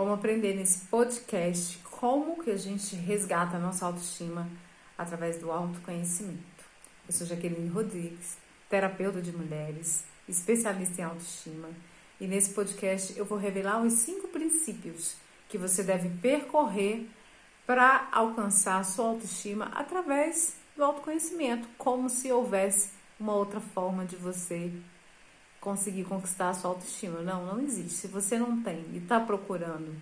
Vamos aprender nesse podcast como que a gente resgata a nossa autoestima através do autoconhecimento. Eu sou Jaqueline Rodrigues, terapeuta de mulheres, especialista em autoestima, e nesse podcast eu vou revelar os cinco princípios que você deve percorrer para alcançar a sua autoestima através do autoconhecimento, como se houvesse uma outra forma de você conseguir conquistar a sua autoestima. Não, não existe. Se você não tem e está procurando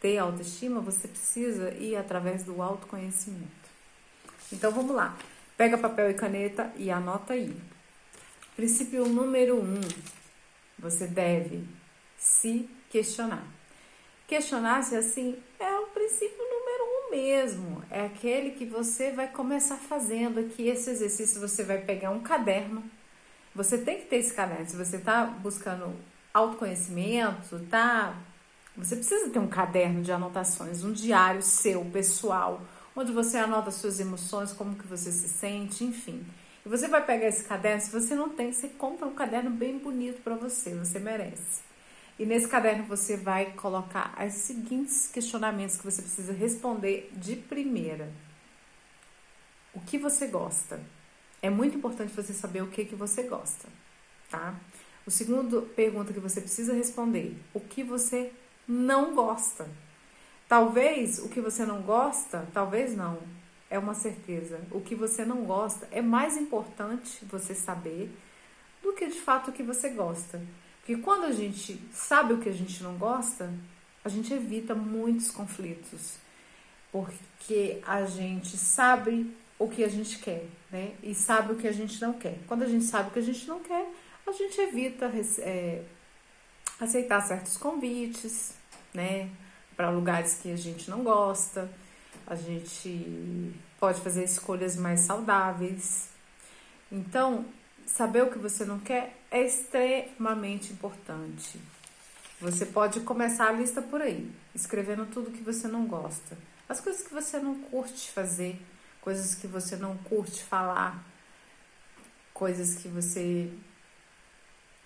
ter autoestima, você precisa ir através do autoconhecimento. Então vamos lá. Pega papel e caneta e anota aí. Princípio número um: você deve se questionar. Questionar-se assim é o princípio número um mesmo. É aquele que você vai começar fazendo aqui. Esse exercício você vai pegar um caderno você tem que ter esse caderno. Se você está buscando autoconhecimento, tá? Você precisa ter um caderno de anotações, um diário seu, pessoal, onde você anota suas emoções, como que você se sente, enfim. E você vai pegar esse caderno, se você não tem, você compra um caderno bem bonito para você, você merece. E nesse caderno você vai colocar os seguintes questionamentos que você precisa responder de primeira. O que você gosta? É muito importante você saber o que, que você gosta, tá? O segundo pergunta que você precisa responder: o que você não gosta? Talvez o que você não gosta, talvez não, é uma certeza. O que você não gosta é mais importante você saber do que de fato o que você gosta. Porque quando a gente sabe o que a gente não gosta, a gente evita muitos conflitos. Porque a gente sabe o que a gente quer, né? E sabe o que a gente não quer. Quando a gente sabe o que a gente não quer, a gente evita é, aceitar certos convites, né? Para lugares que a gente não gosta. A gente pode fazer escolhas mais saudáveis. Então, saber o que você não quer é extremamente importante. Você pode começar a lista por aí, escrevendo tudo que você não gosta, as coisas que você não curte fazer coisas que você não curte falar, coisas que você,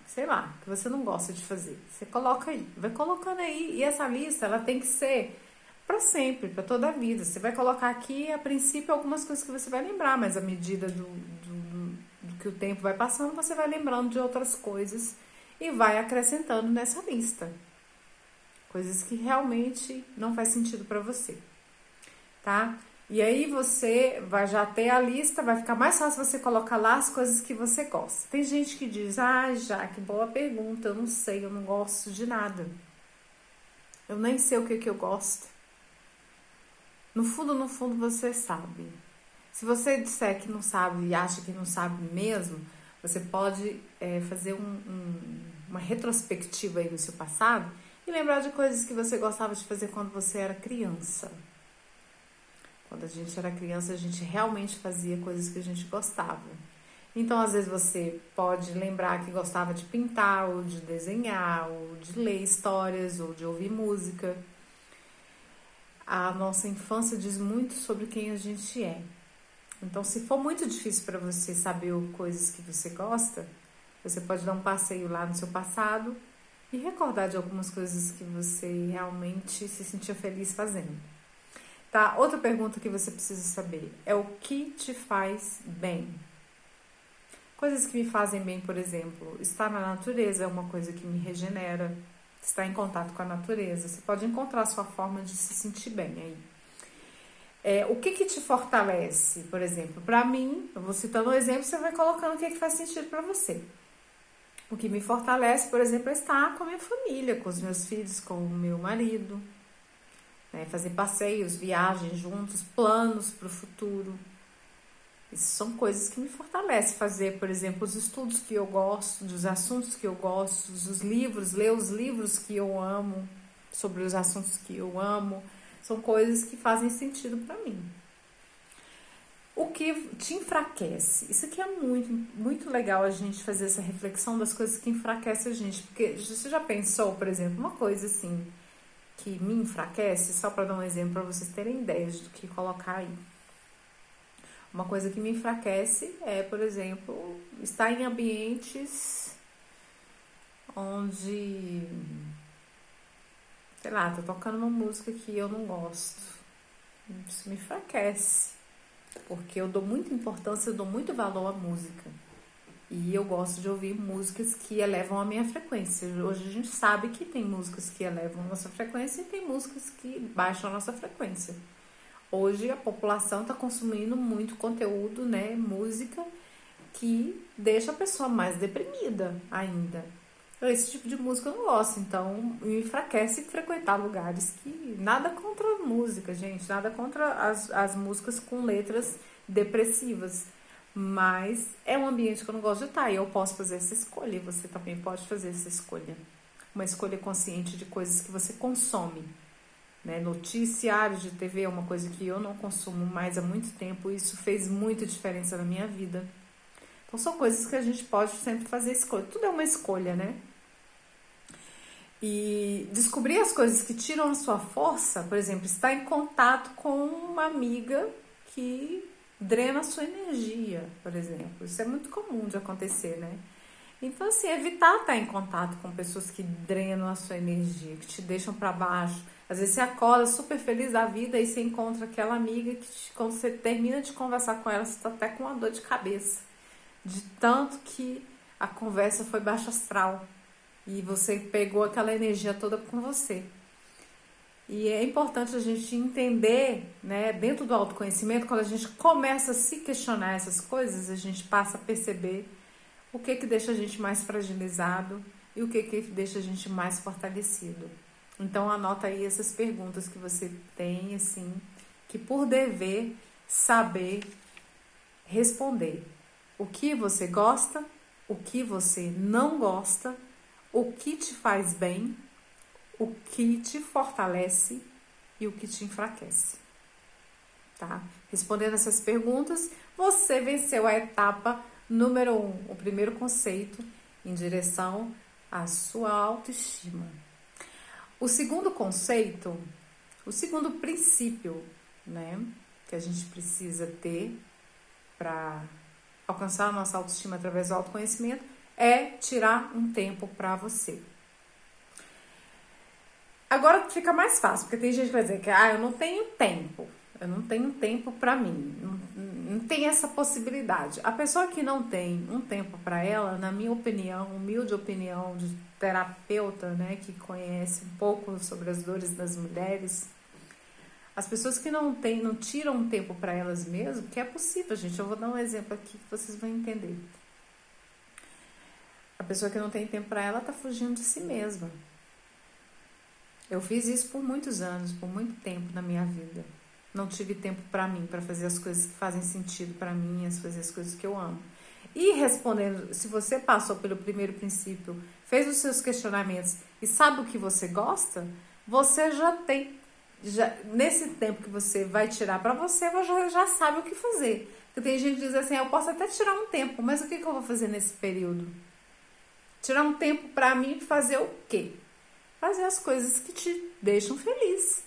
sei lá, que você não gosta de fazer. Você coloca aí, vai colocando aí. E essa lista, ela tem que ser para sempre, para toda a vida. Você vai colocar aqui, a princípio, algumas coisas que você vai lembrar, mas à medida do, do, do que o tempo vai passando, você vai lembrando de outras coisas e vai acrescentando nessa lista. Coisas que realmente não faz sentido para você, tá? E aí você vai já ter a lista, vai ficar mais fácil você colocar lá as coisas que você gosta. Tem gente que diz: "Ah, já que boa pergunta, eu não sei, eu não gosto de nada. Eu nem sei o que que eu gosto". No fundo, no fundo você sabe. Se você disser que não sabe e acha que não sabe mesmo, você pode é, fazer um, um, uma retrospectiva aí no seu passado e lembrar de coisas que você gostava de fazer quando você era criança. Quando a gente era criança, a gente realmente fazia coisas que a gente gostava. Então, às vezes, você pode lembrar que gostava de pintar, ou de desenhar, ou de ler histórias, ou de ouvir música. A nossa infância diz muito sobre quem a gente é. Então, se for muito difícil para você saber coisas que você gosta, você pode dar um passeio lá no seu passado e recordar de algumas coisas que você realmente se sentia feliz fazendo. Tá? Outra pergunta que você precisa saber é o que te faz bem. Coisas que me fazem bem, por exemplo, estar na natureza é uma coisa que me regenera, estar em contato com a natureza. Você pode encontrar sua forma de se sentir bem aí. É, o que, que te fortalece, por exemplo? Para mim, eu vou citando um exemplo, você vai colocando o que, que faz sentido para você. O que me fortalece, por exemplo, é estar com a minha família, com os meus filhos, com o meu marido, né? fazer passeios, viagens juntos, planos para o futuro. Isso são coisas que me fortalecem. Fazer, por exemplo, os estudos que eu gosto, dos assuntos que eu gosto, os livros, ler os livros que eu amo, sobre os assuntos que eu amo, são coisas que fazem sentido para mim. O que te enfraquece? Isso aqui é muito, muito legal a gente fazer essa reflexão das coisas que enfraquecem a gente. Porque você já pensou, por exemplo, uma coisa assim, que me enfraquece, só para dar um exemplo para vocês terem ideias do que colocar aí. Uma coisa que me enfraquece é, por exemplo, estar em ambientes onde sei lá, tô tocando uma música que eu não gosto. Isso me enfraquece. Porque eu dou muita importância, eu dou muito valor à música. E eu gosto de ouvir músicas que elevam a minha frequência. Hoje a gente sabe que tem músicas que elevam a nossa frequência e tem músicas que baixam a nossa frequência. Hoje a população está consumindo muito conteúdo, né, música que deixa a pessoa mais deprimida ainda. Esse tipo de música eu não gosto, então me enfraquece frequentar lugares que. Nada contra a música, gente, nada contra as, as músicas com letras depressivas. Mas é um ambiente que eu não gosto de estar e eu posso fazer essa escolha e você também pode fazer essa escolha. Uma escolha consciente de coisas que você consome. Né? Noticiários de TV é uma coisa que eu não consumo mais há muito tempo e isso fez muita diferença na minha vida. Então são coisas que a gente pode sempre fazer escolha. Tudo é uma escolha, né? E descobrir as coisas que tiram a sua força, por exemplo, estar em contato com uma amiga que drena sua energia, por exemplo. Isso é muito comum de acontecer, né? Então, assim, evitar estar em contato com pessoas que drenam a sua energia, que te deixam para baixo. Às vezes você acorda super feliz da vida e você encontra aquela amiga que, te, quando você termina de conversar com ela, você está até com uma dor de cabeça de tanto que a conversa foi baixa astral e você pegou aquela energia toda com você. E é importante a gente entender, né, dentro do autoconhecimento, quando a gente começa a se questionar essas coisas, a gente passa a perceber o que que deixa a gente mais fragilizado e o que que deixa a gente mais fortalecido. Então anota aí essas perguntas que você tem assim, que por dever saber responder o que você gosta, o que você não gosta, o que te faz bem, o que te fortalece e o que te enfraquece. Tá? Respondendo essas perguntas, você venceu a etapa número um, o primeiro conceito em direção à sua autoestima. O segundo conceito, o segundo princípio, né, que a gente precisa ter para alcançar a nossa autoestima através do autoconhecimento é tirar um tempo para você. Agora fica mais fácil, porque tem gente que vai dizer que ah, eu não tenho tempo, eu não tenho tempo para mim, não, não tem essa possibilidade. A pessoa que não tem um tempo para ela, na minha opinião, humilde opinião de terapeuta, né, que conhece um pouco sobre as dores das mulheres, as pessoas que não têm, não tiram um tempo para elas mesmas, que é possível, gente. Eu vou dar um exemplo aqui que vocês vão entender. A pessoa que não tem tempo para ela está fugindo de si mesma. Eu fiz isso por muitos anos, por muito tempo na minha vida. Não tive tempo para mim, para fazer as coisas que fazem sentido para mim, as fazer as coisas que eu amo. E respondendo, se você passou pelo primeiro princípio, fez os seus questionamentos e sabe o que você gosta, você já tem já, nesse tempo que você vai tirar para você, você já sabe o que fazer. Porque tem gente que diz assim, ah, eu posso até tirar um tempo, mas o que, que eu vou fazer nesse período? Tirar um tempo para mim fazer o quê? Fazer as coisas que te deixam feliz.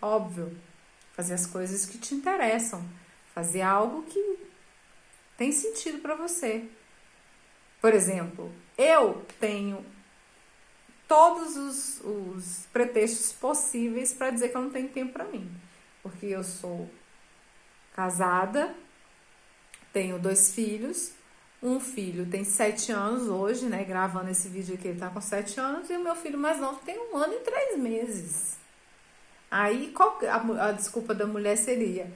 Óbvio. Fazer as coisas que te interessam. Fazer algo que tem sentido para você. Por exemplo, eu tenho todos os, os pretextos possíveis para dizer que eu não tenho tempo para mim. Porque eu sou casada, tenho dois filhos, um filho tem sete anos hoje, né? Gravando esse vídeo aqui, ele tá com sete anos, e o meu filho mais novo tem um ano e três meses. Aí, qual a, a desculpa da mulher seria?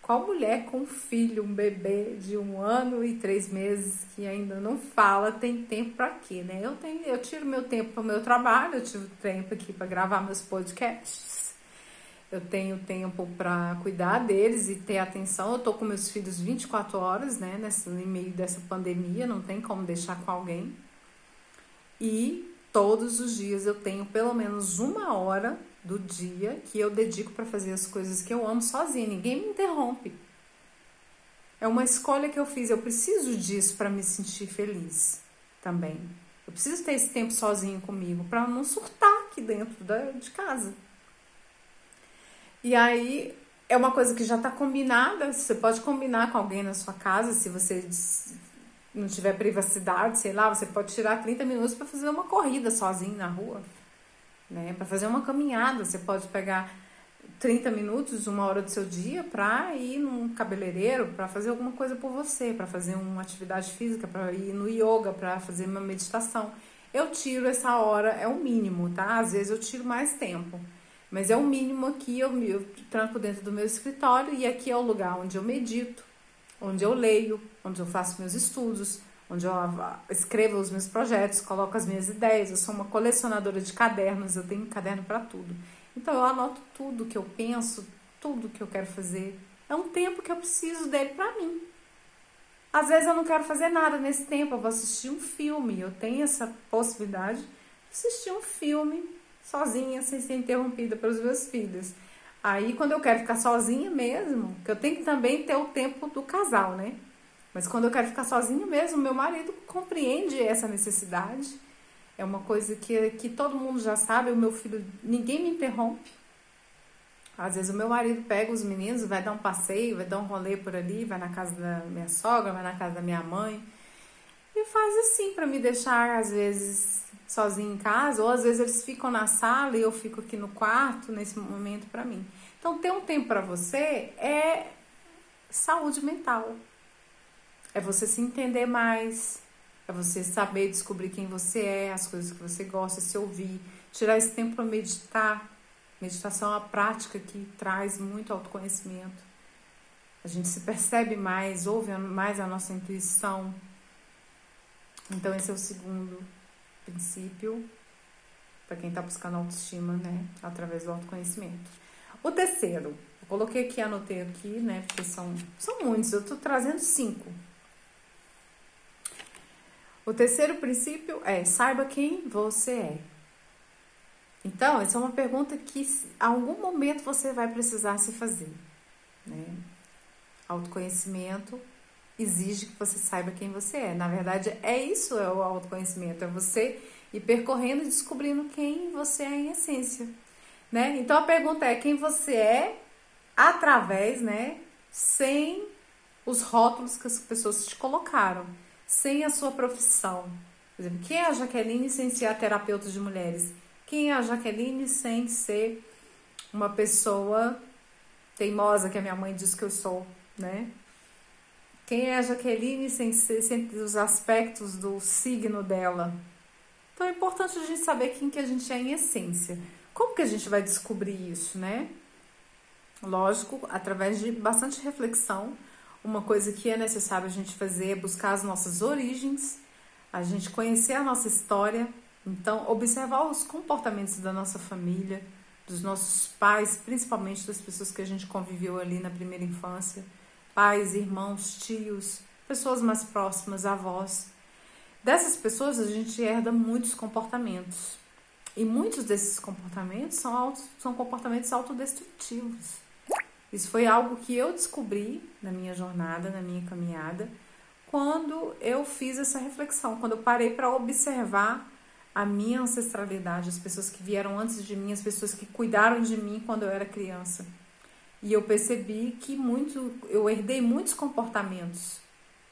Qual mulher com um filho, um bebê de um ano e três meses que ainda não fala tem tempo para quê, né? Eu tenho, eu tiro meu tempo para o meu trabalho, eu tiro tempo aqui para gravar meus podcasts. Eu tenho tempo para cuidar deles e ter atenção. Eu tô com meus filhos 24 horas, né, nessa, no meio dessa pandemia, não tem como deixar com alguém. E todos os dias eu tenho pelo menos uma hora do dia que eu dedico para fazer as coisas que eu amo sozinha, ninguém me interrompe. É uma escolha que eu fiz, eu preciso disso para me sentir feliz também. Eu preciso ter esse tempo sozinho comigo para não surtar aqui dentro da, de casa. E aí é uma coisa que já está combinada, você pode combinar com alguém na sua casa, se você não tiver privacidade, sei lá, você pode tirar 30 minutos para fazer uma corrida sozinho na rua. né? Para fazer uma caminhada, você pode pegar 30 minutos, uma hora do seu dia para ir num cabeleireiro, para fazer alguma coisa por você, para fazer uma atividade física, para ir no yoga, para fazer uma meditação. Eu tiro essa hora, é o mínimo, tá? Às vezes eu tiro mais tempo, mas é o mínimo aqui. Eu, eu tranco dentro do meu escritório e aqui é o lugar onde eu medito, onde eu leio, onde eu faço meus estudos, onde eu escrevo os meus projetos, coloco as minhas ideias. Eu sou uma colecionadora de cadernos, eu tenho caderno para tudo. Então eu anoto tudo que eu penso, tudo que eu quero fazer. É um tempo que eu preciso dele para mim. Às vezes eu não quero fazer nada nesse tempo, eu vou assistir um filme. Eu tenho essa possibilidade de assistir um filme sozinha, sem ser interrompida pelos meus filhos. Aí, quando eu quero ficar sozinha mesmo, que eu tenho que também ter o tempo do casal, né? Mas quando eu quero ficar sozinha mesmo, meu marido compreende essa necessidade. É uma coisa que, que todo mundo já sabe. O meu filho, ninguém me interrompe. Às vezes o meu marido pega os meninos, vai dar um passeio, vai dar um rolê por ali, vai na casa da minha sogra, vai na casa da minha mãe. E faz assim para me deixar, às vezes, sozinha em casa, ou às vezes eles ficam na sala e eu fico aqui no quarto nesse momento para mim. Então, ter um tempo para você é saúde mental. É você se entender mais, é você saber descobrir quem você é, as coisas que você gosta, se ouvir, tirar esse tempo para meditar. Meditação é uma prática que traz muito autoconhecimento. A gente se percebe mais, ouve mais a nossa intuição. Então, esse é o segundo princípio para quem está buscando autoestima, né? Através do autoconhecimento. O terceiro, eu coloquei aqui, anotei aqui, né? Porque são, são muitos, eu estou trazendo cinco. O terceiro princípio é saiba quem você é. Então, essa é uma pergunta que a algum momento você vai precisar se fazer. Né? Autoconhecimento exige que você saiba quem você é. Na verdade, é isso é o autoconhecimento, é você ir percorrendo e descobrindo quem você é em essência. Né? Então a pergunta é quem você é através, né, sem os rótulos que as pessoas te colocaram sem a sua profissão. Por exemplo, quem é a Jaqueline sem ser a terapeuta de mulheres? Quem é a Jaqueline sem ser uma pessoa teimosa, que a minha mãe diz que eu sou, né? Quem é a Jaqueline sem, sem os aspectos do signo dela? Então é importante a gente saber quem que a gente é em essência. Como que a gente vai descobrir isso, né? Lógico, através de bastante reflexão, uma coisa que é necessário a gente fazer é buscar as nossas origens, a gente conhecer a nossa história, então observar os comportamentos da nossa família, dos nossos pais, principalmente das pessoas que a gente conviveu ali na primeira infância, pais, irmãos, tios, pessoas mais próximas, avós. Dessas pessoas a gente herda muitos comportamentos. E muitos desses comportamentos são, auto, são comportamentos autodestrutivos. Isso foi algo que eu descobri na minha jornada, na minha caminhada, quando eu fiz essa reflexão, quando eu parei para observar a minha ancestralidade, as pessoas que vieram antes de mim, as pessoas que cuidaram de mim quando eu era criança. E eu percebi que muito, eu herdei muitos comportamentos,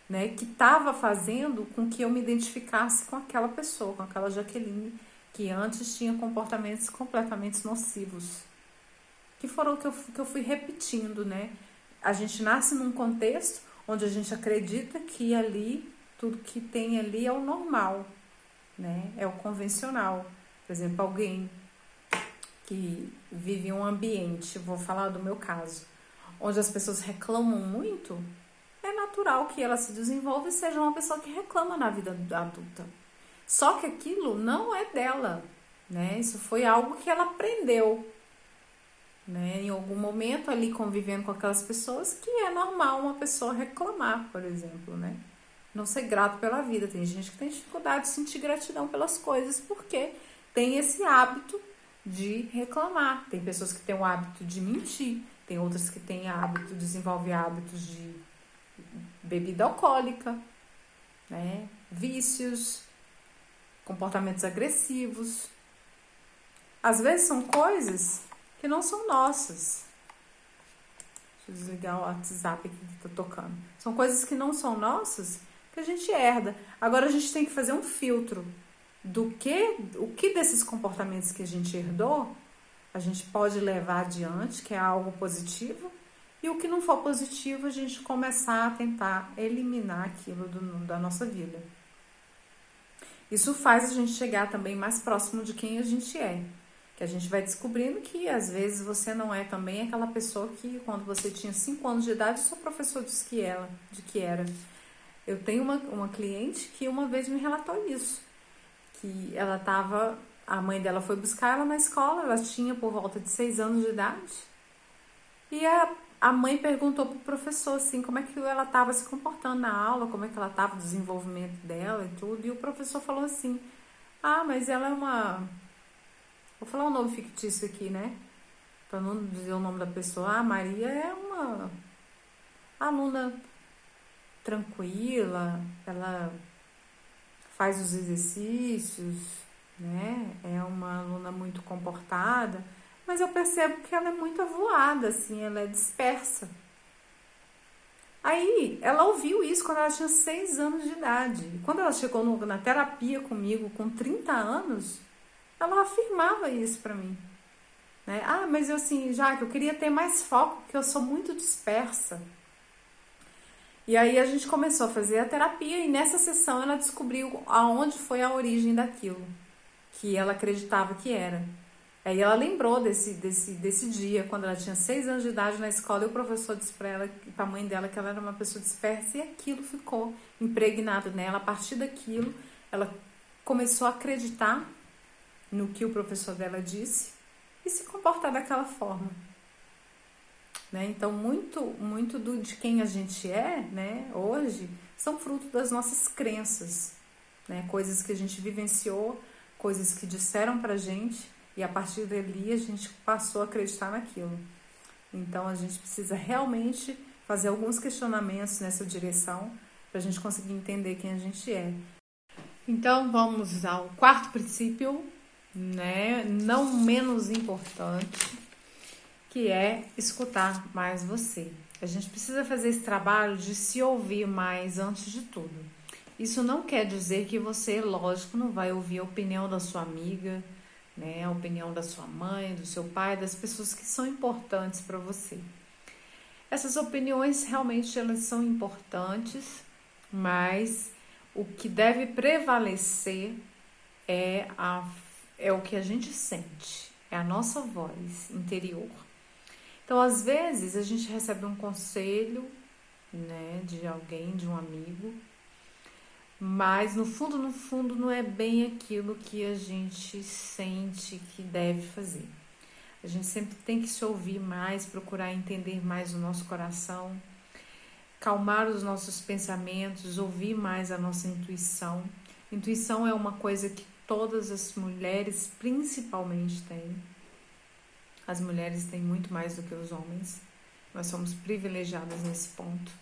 né, que estava fazendo com que eu me identificasse com aquela pessoa, com aquela Jaqueline que antes tinha comportamentos completamente nocivos que foram o que eu, que eu fui repetindo, né? A gente nasce num contexto onde a gente acredita que ali, tudo que tem ali é o normal, né? É o convencional. Por exemplo, alguém que vive um ambiente, vou falar do meu caso, onde as pessoas reclamam muito, é natural que ela se desenvolva e seja uma pessoa que reclama na vida adulta. Só que aquilo não é dela, né? Isso foi algo que ela aprendeu né? Em algum momento ali convivendo com aquelas pessoas que é normal uma pessoa reclamar, por exemplo, né? Não ser grato pela vida. Tem gente que tem dificuldade de sentir gratidão pelas coisas porque tem esse hábito de reclamar. Tem pessoas que têm o hábito de mentir, tem outras que têm hábito, desenvolve hábitos de bebida alcoólica, né? Vícios, comportamentos agressivos. Às vezes são coisas que não são nossas. Deixa eu desligar o WhatsApp aqui que tá tocando. São coisas que não são nossas que a gente herda. Agora a gente tem que fazer um filtro do que o que desses comportamentos que a gente herdou a gente pode levar adiante, que é algo positivo, e o que não for positivo, a gente começar a tentar eliminar aquilo do, da nossa vida. Isso faz a gente chegar também mais próximo de quem a gente é. Que a gente vai descobrindo que às vezes você não é também aquela pessoa que quando você tinha 5 anos de idade, seu professor disse que ela, de que era. Eu tenho uma, uma cliente que uma vez me relatou isso que ela estava, a mãe dela foi buscar ela na escola, ela tinha por volta de seis anos de idade. E a, a mãe perguntou pro professor assim, como é que ela estava se comportando na aula, como é que ela estava, o desenvolvimento dela e tudo. E o professor falou assim: "Ah, mas ela é uma Vou falar um nome fictício aqui, né? Para não dizer o nome da pessoa. Ah, Maria é uma aluna tranquila, ela faz os exercícios, né? É uma aluna muito comportada, mas eu percebo que ela é muito avoada, assim, ela é dispersa. Aí, ela ouviu isso quando ela tinha seis anos de idade. Quando ela chegou no, na terapia comigo com 30 anos, ela afirmava isso para mim. Né? Ah, mas eu assim, já que eu queria ter mais foco, porque eu sou muito dispersa. E aí a gente começou a fazer a terapia e nessa sessão ela descobriu aonde foi a origem daquilo que ela acreditava que era. Aí ela lembrou desse, desse, desse dia, quando ela tinha seis anos de idade na escola, e o professor disse para ela, para a mãe dela, que ela era uma pessoa dispersa, e aquilo ficou impregnado nela. A partir daquilo, ela começou a acreditar no que o professor dela disse e se comportar daquela forma. Né? Então, muito, muito do, de quem a gente é né, hoje são fruto das nossas crenças, né? coisas que a gente vivenciou, coisas que disseram pra gente e a partir dali a gente passou a acreditar naquilo. Então, a gente precisa realmente fazer alguns questionamentos nessa direção para a gente conseguir entender quem a gente é. Então, vamos ao quarto princípio, né? não menos importante que é escutar mais você. A gente precisa fazer esse trabalho de se ouvir mais antes de tudo. Isso não quer dizer que você, lógico, não vai ouvir a opinião da sua amiga, né, a opinião da sua mãe, do seu pai, das pessoas que são importantes para você. Essas opiniões realmente elas são importantes, mas o que deve prevalecer é, a, é o que a gente sente, é a nossa voz interior. Então, às vezes, a gente recebe um conselho, né, de alguém, de um amigo, mas no fundo, no fundo, não é bem aquilo que a gente sente que deve fazer. A gente sempre tem que se ouvir mais, procurar entender mais o nosso coração, calmar os nossos pensamentos, ouvir mais a nossa intuição. Intuição é uma coisa que todas as mulheres principalmente têm as mulheres têm muito mais do que os homens. Nós somos privilegiadas nesse ponto.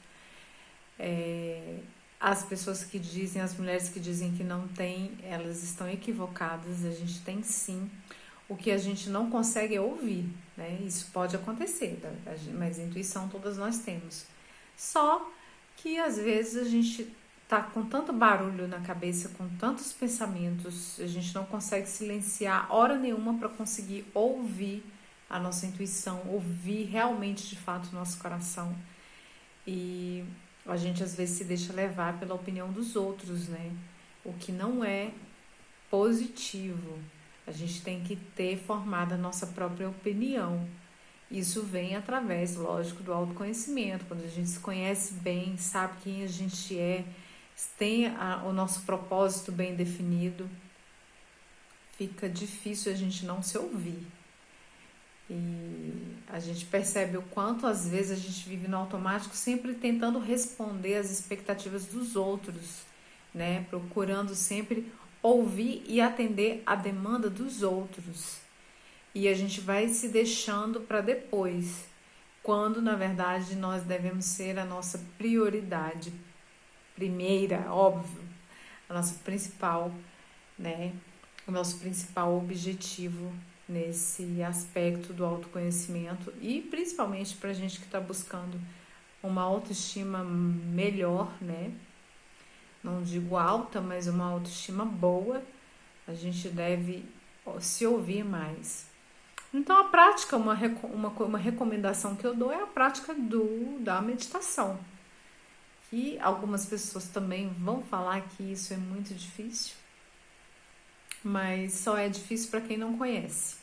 É, as pessoas que dizem, as mulheres que dizem que não tem, elas estão equivocadas. A gente tem sim. O que a gente não consegue é ouvir, né? Isso pode acontecer, mas intuição todas nós temos. Só que às vezes a gente tá com tanto barulho na cabeça, com tantos pensamentos, a gente não consegue silenciar hora nenhuma para conseguir ouvir a nossa intuição, ouvir realmente de fato o nosso coração. E a gente às vezes se deixa levar pela opinião dos outros, né? O que não é positivo. A gente tem que ter formado a nossa própria opinião. Isso vem através, lógico, do autoconhecimento. Quando a gente se conhece bem, sabe quem a gente é, tem a, o nosso propósito bem definido, fica difícil a gente não se ouvir. E a gente percebe o quanto às vezes a gente vive no automático, sempre tentando responder às expectativas dos outros, né? Procurando sempre ouvir e atender a demanda dos outros. E a gente vai se deixando para depois, quando na verdade nós devemos ser a nossa prioridade primeira, óbvio, a nossa principal, né? O nosso principal objetivo nesse aspecto do autoconhecimento e principalmente para a gente que está buscando uma autoestima melhor, né? Não digo alta, mas uma autoestima boa, A gente deve se ouvir mais. Então, a prática, uma, uma, uma recomendação que eu dou é a prática do, da meditação. Que algumas pessoas também vão falar que isso é muito difícil, mas só é difícil para quem não conhece.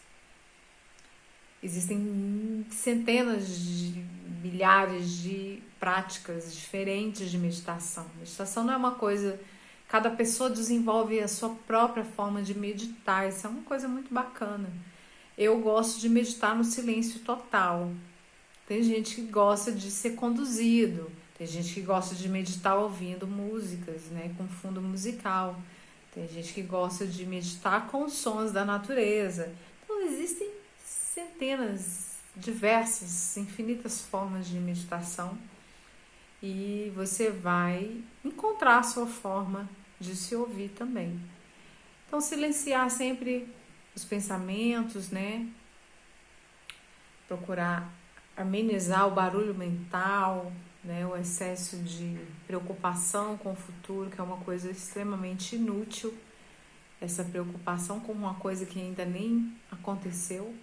Existem centenas de milhares de práticas diferentes de meditação. Meditação não é uma coisa. Cada pessoa desenvolve a sua própria forma de meditar. Isso é uma coisa muito bacana. Eu gosto de meditar no silêncio total. Tem gente que gosta de ser conduzido. Tem gente que gosta de meditar ouvindo músicas, né, com fundo musical. Tem gente que gosta de meditar com sons da natureza. Então existem centenas, diversas, infinitas formas de meditação e você vai encontrar a sua forma de se ouvir também. Então, silenciar sempre os pensamentos, né? Procurar amenizar o barulho mental, né? O excesso de preocupação com o futuro, que é uma coisa extremamente inútil. Essa preocupação com uma coisa que ainda nem aconteceu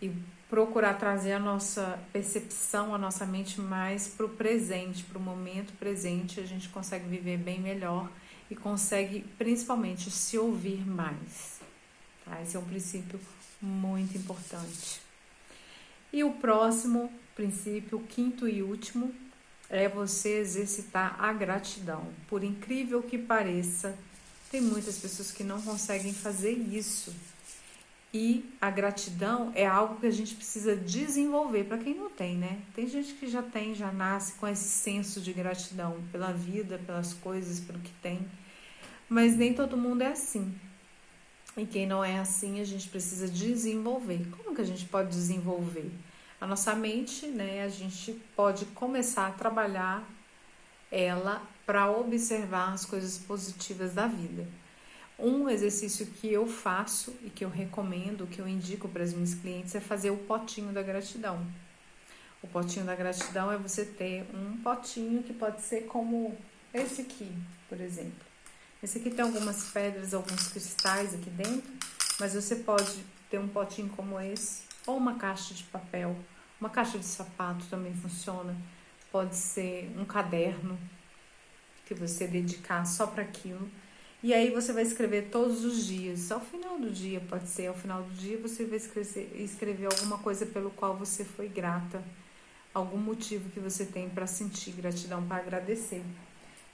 e procurar trazer a nossa percepção, a nossa mente mais para o presente, para o momento presente, a gente consegue viver bem melhor e consegue principalmente se ouvir mais. Tá? Esse é um princípio muito importante. E o próximo princípio, quinto e último, é você exercitar a gratidão. Por incrível que pareça, tem muitas pessoas que não conseguem fazer isso. E a gratidão é algo que a gente precisa desenvolver para quem não tem, né? Tem gente que já tem, já nasce com esse senso de gratidão pela vida, pelas coisas, pelo que tem. Mas nem todo mundo é assim. E quem não é assim, a gente precisa desenvolver. Como que a gente pode desenvolver? A nossa mente, né? A gente pode começar a trabalhar ela para observar as coisas positivas da vida. Um exercício que eu faço e que eu recomendo, que eu indico para as minhas clientes é fazer o potinho da gratidão. O potinho da gratidão é você ter um potinho que pode ser como esse aqui, por exemplo. Esse aqui tem algumas pedras, alguns cristais aqui dentro, mas você pode ter um potinho como esse, ou uma caixa de papel, uma caixa de sapato também funciona. Pode ser um caderno que você dedicar só para aquilo e aí você vai escrever todos os dias. Ao final do dia, pode ser, ao final do dia você vai escrever, escrever alguma coisa pelo qual você foi grata, algum motivo que você tem para sentir gratidão, para agradecer.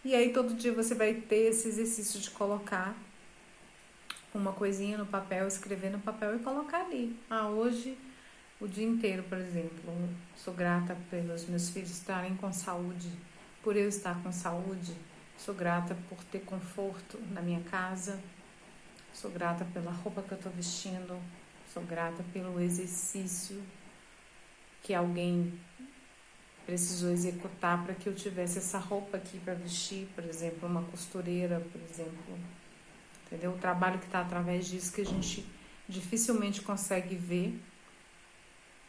E aí todo dia você vai ter esse exercício de colocar uma coisinha no papel, escrever no papel e colocar ali. Ah, hoje, o dia inteiro, por exemplo, sou grata pelos meus filhos estarem com saúde, por eu estar com saúde Sou grata por ter conforto na minha casa. Sou grata pela roupa que eu estou vestindo. Sou grata pelo exercício que alguém precisou executar para que eu tivesse essa roupa aqui para vestir, por exemplo, uma costureira, por exemplo. Entendeu? O trabalho que está através disso que a gente dificilmente consegue ver.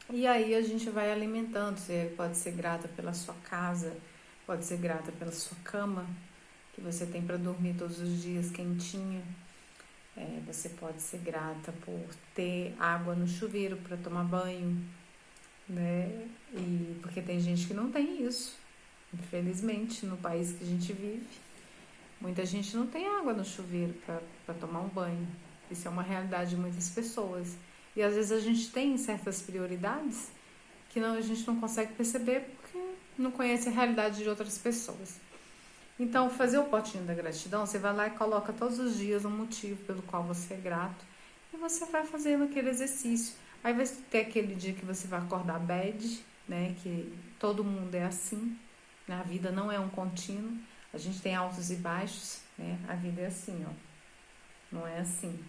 E aí a gente vai alimentando. Você pode ser grata pela sua casa, pode ser grata pela sua cama, que você tem para dormir todos os dias quentinho. É, você pode ser grata por ter água no chuveiro para tomar banho, né? E porque tem gente que não tem isso. Infelizmente, no país que a gente vive, muita gente não tem água no chuveiro para tomar um banho. Isso é uma realidade de muitas pessoas. E às vezes a gente tem certas prioridades que não, a gente não consegue perceber porque não conhece a realidade de outras pessoas. Então, fazer o potinho da gratidão, você vai lá e coloca todos os dias um motivo pelo qual você é grato e você vai fazendo aquele exercício. Aí vai ter aquele dia que você vai acordar bad, né? Que todo mundo é assim. A vida não é um contínuo. A gente tem altos e baixos, né? A vida é assim, ó. Não é assim.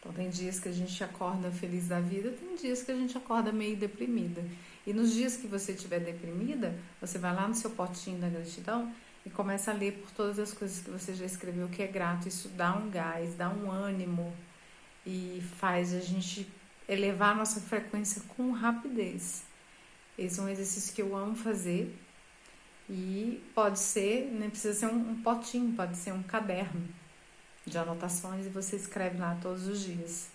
Então tem dias que a gente acorda feliz da vida, tem dias que a gente acorda meio deprimida. E nos dias que você estiver deprimida, você vai lá no seu potinho da gratidão e começa a ler por todas as coisas que você já escreveu que é grato. Isso dá um gás, dá um ânimo e faz a gente elevar a nossa frequência com rapidez. Esse é um exercício que eu amo fazer e pode ser, nem precisa ser um, um potinho, pode ser um caderno. de anotações e você escreve lá todos os dias.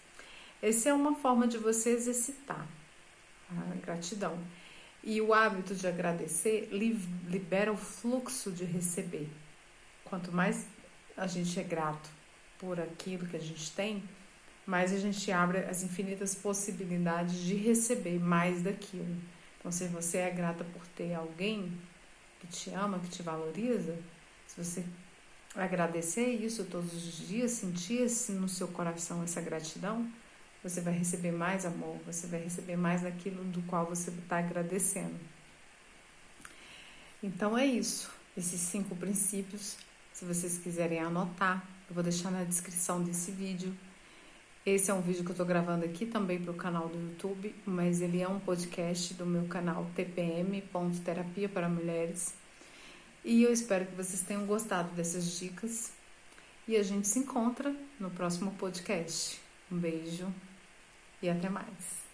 Essa é uma forma de você exercitar a gratidão. E o hábito de agradecer libera o fluxo de receber. Quanto mais a gente é grato por aquilo que a gente tem, mais a gente abre as infinitas possibilidades de receber mais daquilo. Então, se você é grata por ter alguém que te ama, que te valoriza, se você agradecer isso todos os dias, sentir no seu coração essa gratidão, você vai receber mais amor, você vai receber mais daquilo do qual você está agradecendo. Então é isso, esses cinco princípios. Se vocês quiserem anotar, eu vou deixar na descrição desse vídeo. Esse é um vídeo que eu estou gravando aqui também para o canal do YouTube, mas ele é um podcast do meu canal TPM, Terapia para Mulheres. E eu espero que vocês tenham gostado dessas dicas. E a gente se encontra no próximo podcast. Um beijo e até mais.